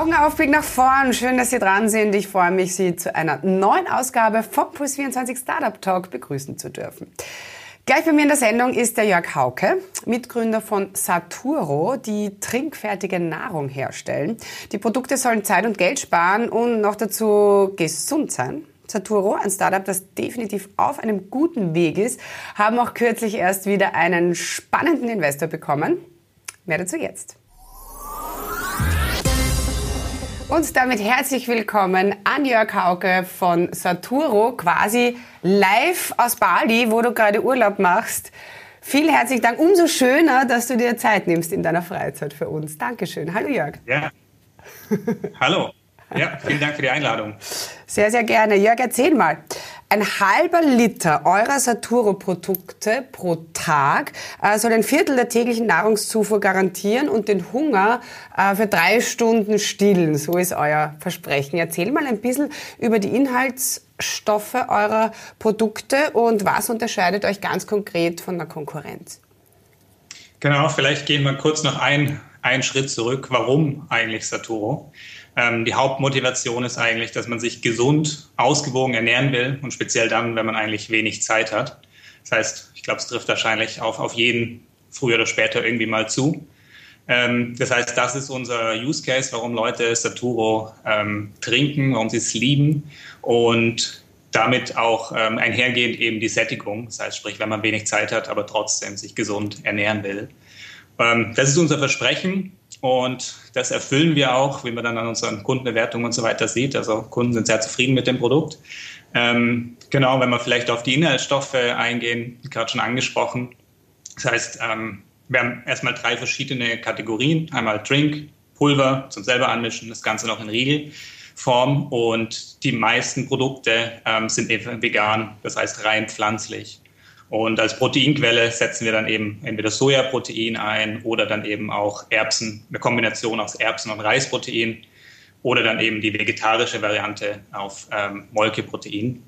Augen auf, Blick nach vorn. Schön, dass Sie dran sind. Ich freue mich, Sie zu einer neuen Ausgabe vom Puls24 Startup Talk begrüßen zu dürfen. Gleich bei mir in der Sendung ist der Jörg Hauke, Mitgründer von Saturo, die trinkfertige Nahrung herstellen. Die Produkte sollen Zeit und Geld sparen und noch dazu gesund sein. Saturo, ein Startup, das definitiv auf einem guten Weg ist, haben auch kürzlich erst wieder einen spannenden Investor bekommen. Mehr dazu jetzt. Und damit herzlich willkommen an Jörg Hauke von Saturo, quasi live aus Bali, wo du gerade Urlaub machst. Vielen herzlichen Dank. Umso schöner, dass du dir Zeit nimmst in deiner Freizeit für uns. Dankeschön. Hallo Jörg. Ja. Hallo. Ja, vielen Dank für die Einladung. Sehr, sehr gerne. Jörg, erzähl mal. Ein halber Liter eurer Saturo-Produkte pro Tag äh, soll ein Viertel der täglichen Nahrungszufuhr garantieren und den Hunger äh, für drei Stunden stillen. So ist euer Versprechen. Erzähl mal ein bisschen über die Inhaltsstoffe eurer Produkte und was unterscheidet euch ganz konkret von der Konkurrenz? Genau, vielleicht gehen wir kurz noch ein, einen Schritt zurück. Warum eigentlich Saturo? Ähm, die Hauptmotivation ist eigentlich, dass man sich gesund, ausgewogen ernähren will und speziell dann, wenn man eigentlich wenig Zeit hat. Das heißt, ich glaube, es trifft wahrscheinlich auf, auf jeden früher oder später irgendwie mal zu. Ähm, das heißt, das ist unser Use Case, warum Leute Saturo ähm, trinken, warum sie es lieben und damit auch ähm, einhergehend eben die Sättigung. Das heißt, sprich, wenn man wenig Zeit hat, aber trotzdem sich gesund ernähren will. Ähm, das ist unser Versprechen. Und das erfüllen wir auch, wie man dann an unseren Kundenbewertungen und so weiter sieht. Also Kunden sind sehr zufrieden mit dem Produkt. Ähm, genau, wenn wir vielleicht auf die Inhaltsstoffe eingehen, gerade schon angesprochen. Das heißt, ähm, wir haben erstmal drei verschiedene Kategorien. Einmal Drink, Pulver zum selber anmischen, das Ganze noch in Riegelform. Und die meisten Produkte ähm, sind vegan, das heißt rein pflanzlich. Und als Proteinquelle setzen wir dann eben entweder Sojaprotein ein oder dann eben auch Erbsen, eine Kombination aus Erbsen und Reisprotein oder dann eben die vegetarische Variante auf ähm, Molkeprotein.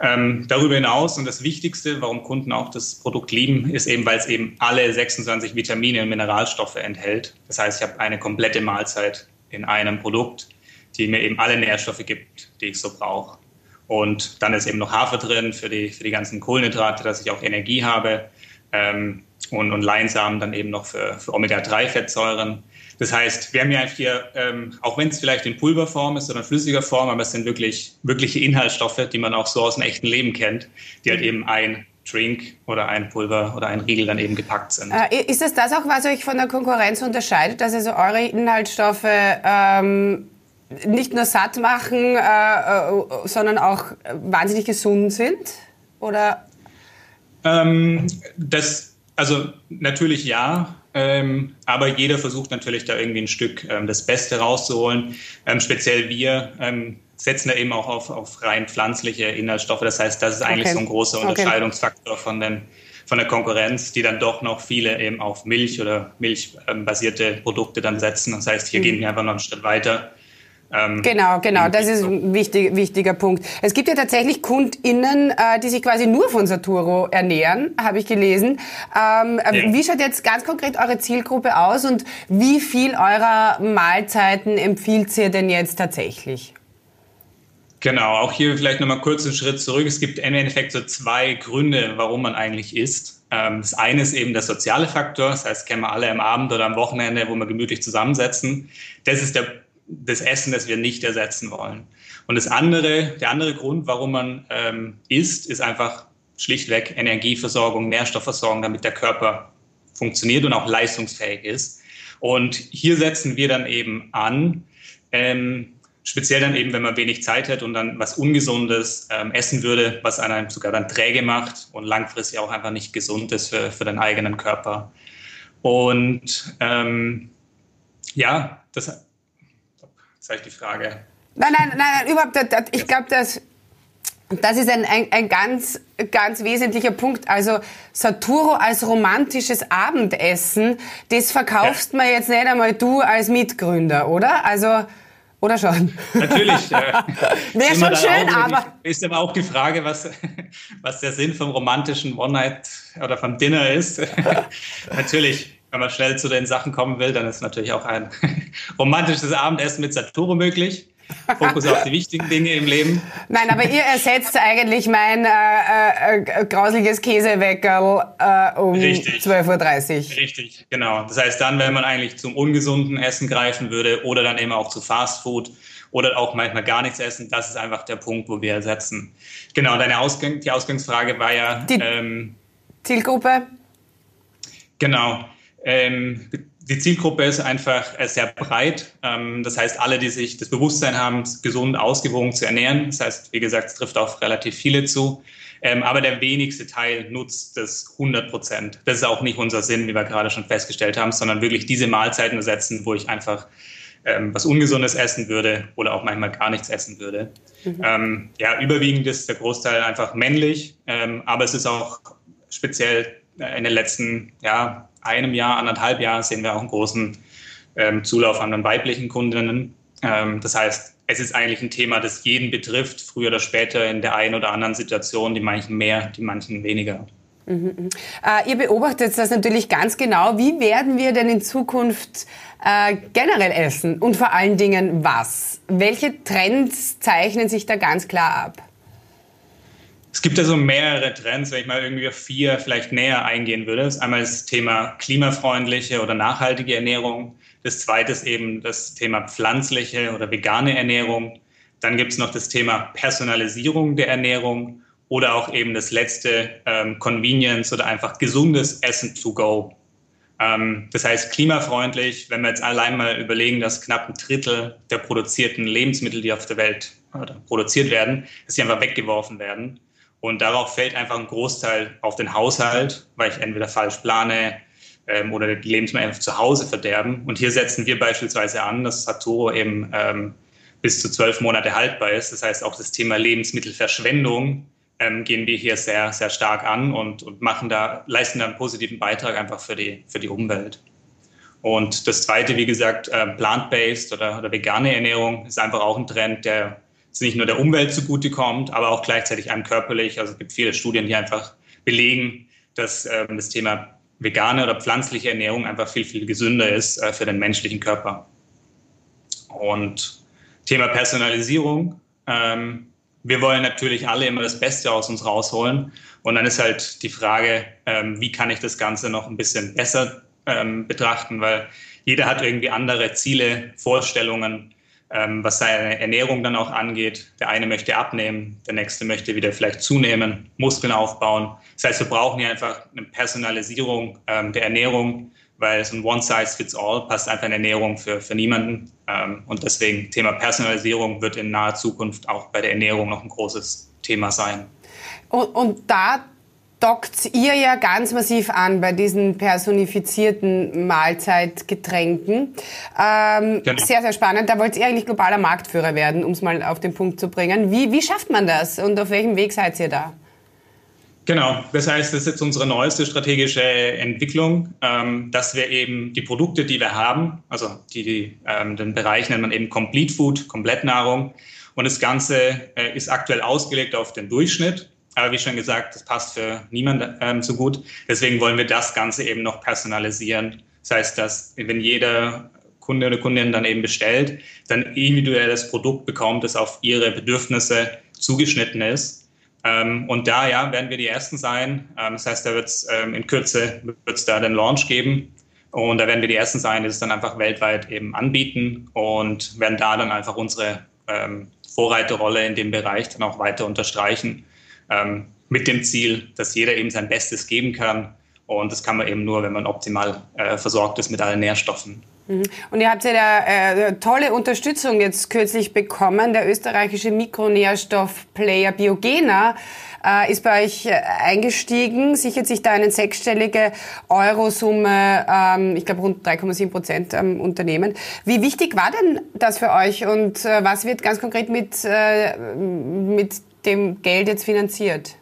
Ähm, darüber hinaus und das Wichtigste, warum Kunden auch das Produkt lieben, ist eben, weil es eben alle 26 Vitamine und Mineralstoffe enthält. Das heißt, ich habe eine komplette Mahlzeit in einem Produkt, die mir eben alle Nährstoffe gibt, die ich so brauche. Und dann ist eben noch Hafer drin für die, für die ganzen Kohlenhydrate, dass ich auch Energie habe. Ähm, und, und Leinsamen dann eben noch für, für Omega-3-Fettsäuren. Das heißt, wir haben ja hier, ähm, auch wenn es vielleicht in Pulverform ist oder in flüssiger Form, aber es sind wirklich wirkliche Inhaltsstoffe, die man auch so aus dem echten Leben kennt, die halt eben ein Drink oder ein Pulver oder ein Riegel dann eben gepackt sind. Äh, ist das das auch, was euch von der Konkurrenz unterscheidet, dass also eure Inhaltsstoffe ähm, nicht nur satt machen, äh, äh, sondern auch wahnsinnig gesund sind? Oder? Ähm, das, also natürlich ja, ähm, aber jeder versucht natürlich da irgendwie ein Stück ähm, das Beste rauszuholen. Ähm, speziell wir ähm, setzen da eben auch auf, auf rein pflanzliche Inhaltsstoffe. Das heißt, das ist eigentlich okay. so ein großer Unterscheidungsfaktor okay. von den von der Konkurrenz, die dann doch noch viele eben auf Milch oder milchbasierte Produkte dann setzen. Das heißt, hier mhm. gehen wir einfach noch einen Schritt weiter ähm, genau, genau, das ist ein wichtig, wichtiger Punkt. Es gibt ja tatsächlich KundInnen, äh, die sich quasi nur von Saturo ernähren, habe ich gelesen. Ähm, ja. Wie schaut jetzt ganz konkret eure Zielgruppe aus und wie viel eurer Mahlzeiten empfiehlt ihr denn jetzt tatsächlich? Genau, auch hier vielleicht nochmal kurz einen Schritt zurück. Es gibt im Endeffekt so zwei Gründe, warum man eigentlich isst. Ähm, das eine ist eben der soziale Faktor, das heißt, kennen wir alle am Abend oder am Wochenende, wo wir gemütlich zusammensetzen. Das ist der das Essen, das wir nicht ersetzen wollen. Und das andere, der andere Grund, warum man ähm, isst, ist einfach schlichtweg Energieversorgung, Nährstoffversorgung, damit der Körper funktioniert und auch leistungsfähig ist. Und hier setzen wir dann eben an, ähm, speziell dann eben, wenn man wenig Zeit hat und dann was Ungesundes ähm, essen würde, was einem sogar dann träge macht und langfristig auch einfach nicht gesund ist für, für den eigenen Körper. Und ähm, ja, das Ich die Frage. Nein, nein, nein, nein überhaupt. Ich glaube, dass das ist ein, ein, ein ganz, ganz wesentlicher Punkt. Also Saturo als romantisches Abendessen, das verkaufst ja. man jetzt nicht einmal du als Mitgründer, oder? Also Oder schon? Natürlich. Wäre schon schön, aber. Die, ist aber auch die Frage, was, was der Sinn vom romantischen One-Night oder vom Dinner ist. Natürlich, wenn man schnell zu den Sachen kommen will, dann ist natürlich auch ein romantisches Abendessen mit Saturo möglich. Fokus auf die wichtigen Dinge im Leben. Nein, aber ihr ersetzt eigentlich mein äh, äh, grausliches Käseweckerl äh, um 12.30 Uhr. Richtig, genau. Das heißt dann, wenn man eigentlich zum ungesunden Essen greifen würde oder dann eben auch zu Fastfood oder auch manchmal gar nichts essen, das ist einfach der Punkt, wo wir ersetzen. Genau, deine Ausgang die Ausgangsfrage war ja... Die ähm, Zielgruppe? Genau. Ähm, die Zielgruppe ist einfach äh, sehr breit. Ähm, das heißt, alle, die sich das Bewusstsein haben, gesund, ausgewogen zu ernähren. Das heißt, wie gesagt, es trifft auf relativ viele zu. Ähm, aber der wenigste Teil nutzt das 100 Prozent. Das ist auch nicht unser Sinn, wie wir gerade schon festgestellt haben, sondern wirklich diese Mahlzeiten ersetzen, wo ich einfach ähm, was Ungesundes essen würde oder auch manchmal gar nichts essen würde. Mhm. ja, überwiegend ist der Großteil einfach männlich, aber es ist auch speziell in den letzten ja, einem Jahr, anderthalb Jahren sehen wir auch einen großen ähm, Zulauf an den weiblichen Kundinnen. Ähm, das heißt, es ist eigentlich ein Thema, das jeden betrifft, früher oder später in der einen oder anderen Situation, die manchen mehr, die manchen weniger. Mhm, mhm. Äh, ihr beobachtet das natürlich ganz genau. Wie werden wir denn in Zukunft äh, generell essen und vor allen Dingen was? Welche Trends zeichnen sich da ganz klar ab? Es gibt also mehrere Trends, wenn ich mal irgendwie auf vier vielleicht näher eingehen würde. Das ist einmal das Thema klimafreundliche oder nachhaltige Ernährung. Das zweite ist eben das Thema pflanzliche oder vegane Ernährung. Dann gibt es noch das Thema Personalisierung der Ernährung oder auch eben das letzte ähm, Convenience oder einfach gesundes Essen to go. Ähm, das heißt klimafreundlich, wenn wir jetzt allein mal überlegen, dass knapp ein Drittel der produzierten Lebensmittel, die auf der Welt produziert werden, dass sie einfach weggeworfen werden. Und darauf fällt einfach ein Großteil auf den Haushalt, weil ich entweder falsch plane ähm, oder die Lebensmittel einfach zu Hause verderben. Und hier setzen wir beispielsweise an, dass Saturo eben ähm, bis zu zwölf Monate haltbar ist. Das heißt, auch das Thema Lebensmittelverschwendung ähm, gehen wir hier sehr, sehr stark an und, und machen da, leisten da einen positiven Beitrag einfach für die, für die Umwelt. Und das zweite, wie gesagt, äh, plant-based oder, oder vegane Ernährung ist einfach auch ein Trend, der es nicht nur der Umwelt zugutekommt, aber auch gleichzeitig einem körperlich. Also es gibt viele Studien, die einfach belegen, dass ähm, das Thema vegane oder pflanzliche Ernährung einfach viel, viel gesünder ist äh, für den menschlichen Körper. Und Thema Personalisierung. Ähm, wir wollen natürlich alle immer das Beste aus uns rausholen. Und dann ist halt die Frage, ähm, wie kann ich das Ganze noch ein bisschen besser ähm, betrachten, weil jeder hat irgendwie andere Ziele, Vorstellungen ähm, was seine Ernährung dann auch angeht. Der eine möchte abnehmen, der nächste möchte wieder vielleicht zunehmen, Muskeln aufbauen. Das heißt, wir brauchen hier einfach eine Personalisierung ähm, der Ernährung, weil so ein One-Size-Fits-All passt einfach in Ernährung für, für niemanden. Ähm, und deswegen Thema Personalisierung wird in naher Zukunft auch bei der Ernährung noch ein großes Thema sein. Und, und da dockt ihr ja ganz massiv an bei diesen personifizierten Mahlzeitgetränken. Ähm, genau. Sehr, sehr spannend. Da wollt ihr eigentlich globaler Marktführer werden, um es mal auf den Punkt zu bringen. Wie, wie schafft man das und auf welchem Weg seid ihr da? Genau, das heißt, das ist jetzt unsere neueste strategische Entwicklung, ähm, dass wir eben die Produkte, die wir haben, also die, die ähm, den Bereich nennt man eben Complete Food, Komplettnahrung. Und das Ganze äh, ist aktuell ausgelegt auf den Durchschnitt. Aber wie schon gesagt, das passt für niemanden ähm, so gut. Deswegen wollen wir das Ganze eben noch personalisieren. Das heißt, dass wenn jeder Kunde oder Kundin dann eben bestellt, dann individuell das Produkt bekommt, das auf ihre Bedürfnisse zugeschnitten ist. Ähm, und da ja, werden wir die Ersten sein. Ähm, das heißt, da wird es ähm, in Kürze wird's da den Launch geben. Und da werden wir die Ersten sein, die es dann einfach weltweit eben anbieten und werden da dann einfach unsere ähm, Vorreiterrolle in dem Bereich dann auch weiter unterstreichen ähm, mit dem Ziel, dass jeder eben sein Bestes geben kann. Und das kann man eben nur, wenn man optimal äh, versorgt ist mit allen Nährstoffen. Mhm. Und ihr habt ja da äh, tolle Unterstützung jetzt kürzlich bekommen. Der österreichische Mikronährstoffplayer Biogena äh, ist bei euch äh, eingestiegen, sichert sich da eine sechsstellige Eurosumme, ähm, ich glaube rund 3,7 Prozent am Unternehmen. Wie wichtig war denn das für euch und äh, was wird ganz konkret mit, äh, mit dem Geld jetzt finanziert?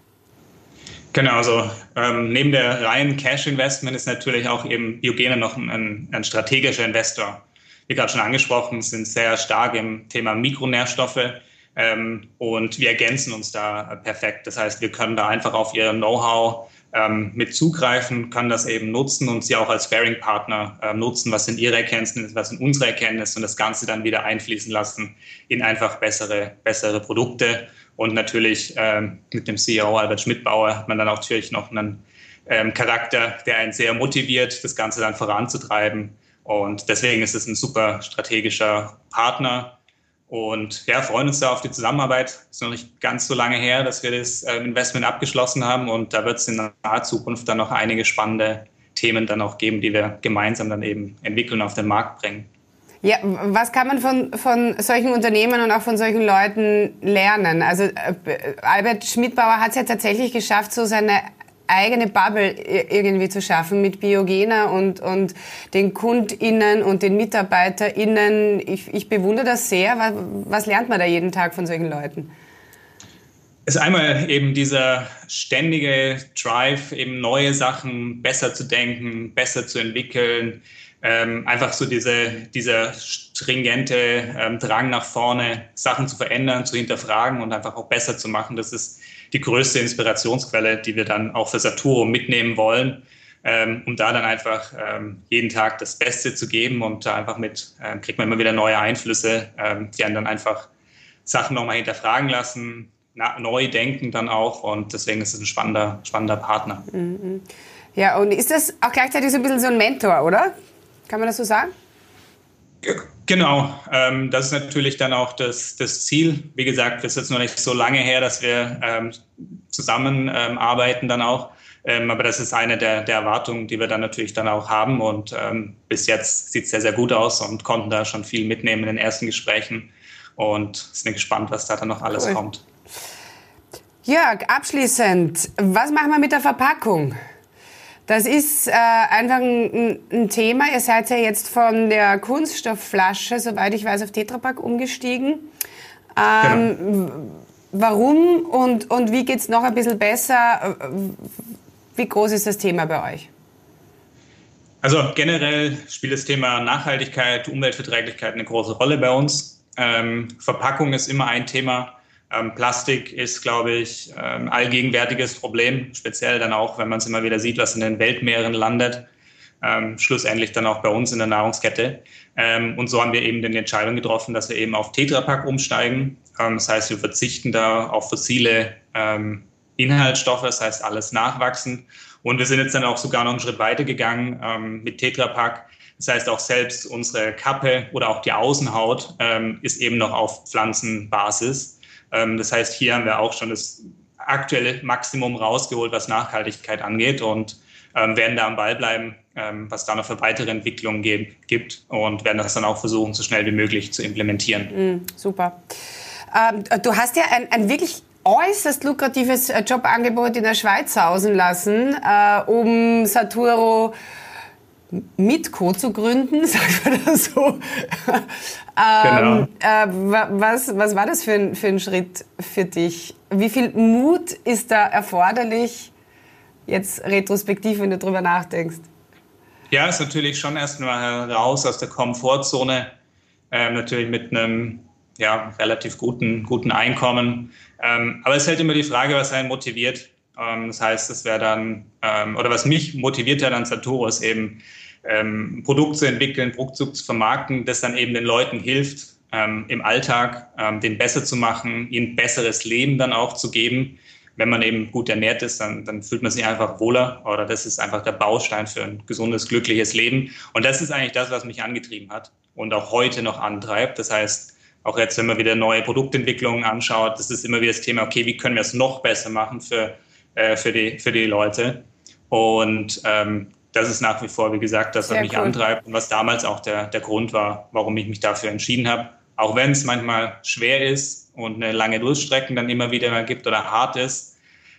Genau, also ähm, neben der reinen Cash-Investment ist natürlich auch eben Biogene noch ein, ein, strategischer Investor. wie gerade schon angesprochen, sind sehr stark im Thema Mikronährstoffe ähm, und wir ergänzen uns da perfekt. Das heißt, wir können da einfach auf ihr Know-how ähm, mit zugreifen, können das eben nutzen und sie auch als Faring-Partner äh, nutzen. Was sind ihre Erkenntnisse, was sind unsere Erkenntnisse und das Ganze dann wieder einfließen lassen in einfach bessere, bessere Produkte. Und natürlich ähm, mit dem CEO Albert Schmidbauer hat man dann auch natürlich noch einen ähm, Charakter, der einen sehr motiviert, das Ganze dann voranzutreiben. Und deswegen ist es ein super strategischer Partner. Und ja, freuen uns da auf die Zusammenarbeit. Ist noch nicht ganz so lange her, dass wir das äh, Investment abgeschlossen haben. Und da wird es in naher Zukunft dann noch einige spannende Themen dann auch geben, die wir gemeinsam dann eben entwickeln und auf den Markt bringen. Ja, was kann man von, von solchen Unternehmen und auch von solchen Leuten lernen? Also äh, Albert Schmidbauer hat es ja tatsächlich geschafft, so seine eigene Bubble irgendwie zu schaffen mit Biogena und, und den KundInnen und den MitarbeiterInnen. Ich, ich bewundere das sehr. Was, was lernt man da jeden Tag von solchen Leuten? Es ist einmal eben dieser ständige Drive, eben neue Sachen besser zu denken, besser zu entwickeln, ähm, einfach so diese, dieser stringente ähm, Drang nach vorne, Sachen zu verändern, zu hinterfragen und einfach auch besser zu machen. Das ist die größte Inspirationsquelle, die wir dann auch für Saturo mitnehmen wollen, ähm, um da dann einfach ähm, jeden Tag das Beste zu geben und da einfach mit äh, kriegt man immer wieder neue Einflüsse, ähm, die einen dann einfach Sachen nochmal hinterfragen lassen, na, neu denken dann auch und deswegen ist es ein spannender, spannender Partner. Mhm. Ja, und ist das auch gleichzeitig so ein bisschen so ein Mentor, oder? Kann man das so sagen? Genau, ähm, das ist natürlich dann auch das, das Ziel. Wie gesagt, es ist jetzt noch nicht so lange her, dass wir ähm, zusammenarbeiten ähm, dann auch. Ähm, aber das ist eine der, der Erwartungen, die wir dann natürlich dann auch haben. Und ähm, bis jetzt sieht es sehr, sehr gut aus und konnten da schon viel mitnehmen in den ersten Gesprächen. Und sind gespannt, was da dann noch alles cool. kommt. Jörg, abschließend, was machen wir mit der Verpackung? Das ist äh, einfach ein, ein, Thema. Ihr seid ja jetzt von der Kunststoffflasche, soweit ich weiß, auf Tetrapack umgestiegen. Ähm, genau. Warum und, und wie geht's noch ein bisschen besser? Wie groß ist das Thema bei euch? Also generell spielt das Thema Nachhaltigkeit, Umweltverträglichkeit eine große Rolle bei uns. Ähm, Verpackung ist immer ein Thema. Ähm, Plastik ist, glaube ich, ein ähm, allgegenwärtiges Problem, speziell dann auch, wenn man es immer wieder sieht, was in den Weltmeeren landet. Ähm, schlussendlich dann auch bei uns in der Nahrungskette. Ähm, und so haben wir eben die Entscheidung getroffen, dass wir eben auf Tetrapack umsteigen. Ähm, das heißt, wir verzichten da auf fossile ähm, Inhaltsstoffe, das heißt alles nachwachsen. Und wir sind jetzt dann auch sogar noch einen Schritt weiter gegangen mit Tetrapack. Das heißt, auch selbst unsere Kappe oder auch die Außenhaut ist eben noch auf Pflanzenbasis. Ähm, das heißt, hier haben wir auch schon das aktuelle Maximum rausgeholt, was Nachhaltigkeit angeht und ähm, werden da am Ball bleiben, ähm, was da noch für weitere Entwicklungen gibt und werden das dann auch versuchen, so schnell wie möglich zu implementieren. Mm, super. Ähm, du hast ja ein, ein wirklich äußerst lukratives äh, Jobangebot in der Schweiz hausen lassen, äh, um Saturo Mitco zu gründen, sagt man das so. ähm, genau. äh, was, was war das für ein, für ein Schritt für dich? Wie viel Mut ist da erforderlich, jetzt retrospektiv, wenn du darüber nachdenkst? Ja, ist natürlich schon erstmal raus aus der Komfortzone, ähm, natürlich mit einem ja, relativ guten, guten Einkommen. Ähm, aber es ist halt immer die Frage, was einen motiviert. Ähm, das heißt, es wäre dann, ähm, oder was mich motiviert hat an Satoru, ist eben ähm, Produkt zu entwickeln, Produkt zu vermarkten, das dann eben den Leuten hilft, ähm, im Alltag ähm, den besser zu machen, ihnen besseres Leben dann auch zu geben. Wenn man eben gut ernährt ist, dann, dann fühlt man sich einfach wohler oder das ist einfach der Baustein für ein gesundes, glückliches Leben. Und das ist eigentlich das, was mich angetrieben hat und auch heute noch antreibt. Das heißt, auch jetzt, wenn man wieder neue Produktentwicklungen anschaut, das ist immer wieder das Thema, okay, wie können wir es noch besser machen für, äh, für, die, für die Leute? Und ähm, das ist nach wie vor, wie gesagt, das, was Sehr mich cool. antreibt und was damals auch der, der Grund war, warum ich mich dafür entschieden habe. Auch wenn es manchmal schwer ist und eine lange Durchstrecken dann immer wieder mal gibt oder hart ist.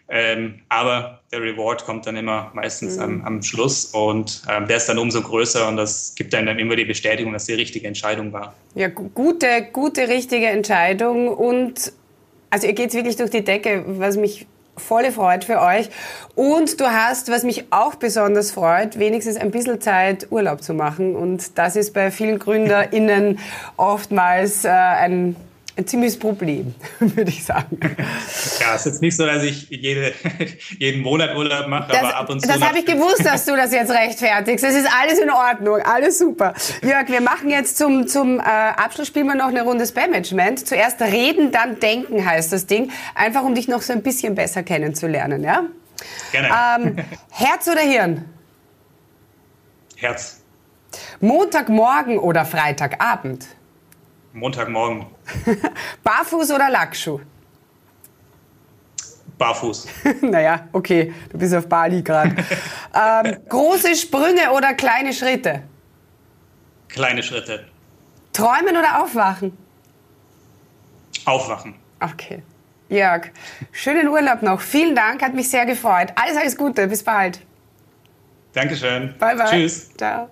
Ähm, aber der Reward kommt dann immer meistens mhm. am, am, Schluss und ähm, der ist dann umso größer und das gibt einem dann immer die Bestätigung, dass die richtige Entscheidung war. Ja, gute, gute, richtige Entscheidung und also ihr geht wirklich durch die Decke, was mich volle Freude für euch. Und du hast, was mich auch besonders freut, wenigstens ein bisschen Zeit, Urlaub zu machen. Und das ist bei vielen GründerInnen oftmals äh, ein ein ziemliches Problem, würde ich sagen. Ja, es ist jetzt nicht so, dass ich jede, jeden Monat Urlaub mache, das, aber ab und zu. Das habe ich gewusst, dass du das jetzt rechtfertigst. Es ist alles in Ordnung, alles super. Jörg, wir machen jetzt zum, zum äh, Abschluss spielen wir noch eine Runde Spam-Management. Zuerst reden, dann denken heißt das Ding. Einfach um dich noch so ein bisschen besser kennenzulernen, ja? Gerne. Ähm, Herz oder Hirn? Herz. Montagmorgen oder Freitagabend? Montagmorgen. Barfuß oder Lackschuh? Barfuß. naja, okay, du bist auf Bali gerade. ähm, große Sprünge oder kleine Schritte? Kleine Schritte. Träumen oder aufwachen? Aufwachen. Okay. Jörg, schönen Urlaub noch. Vielen Dank, hat mich sehr gefreut. Alles, alles Gute. Bis bald. Dankeschön. Bye, bye. Tschüss. Ciao.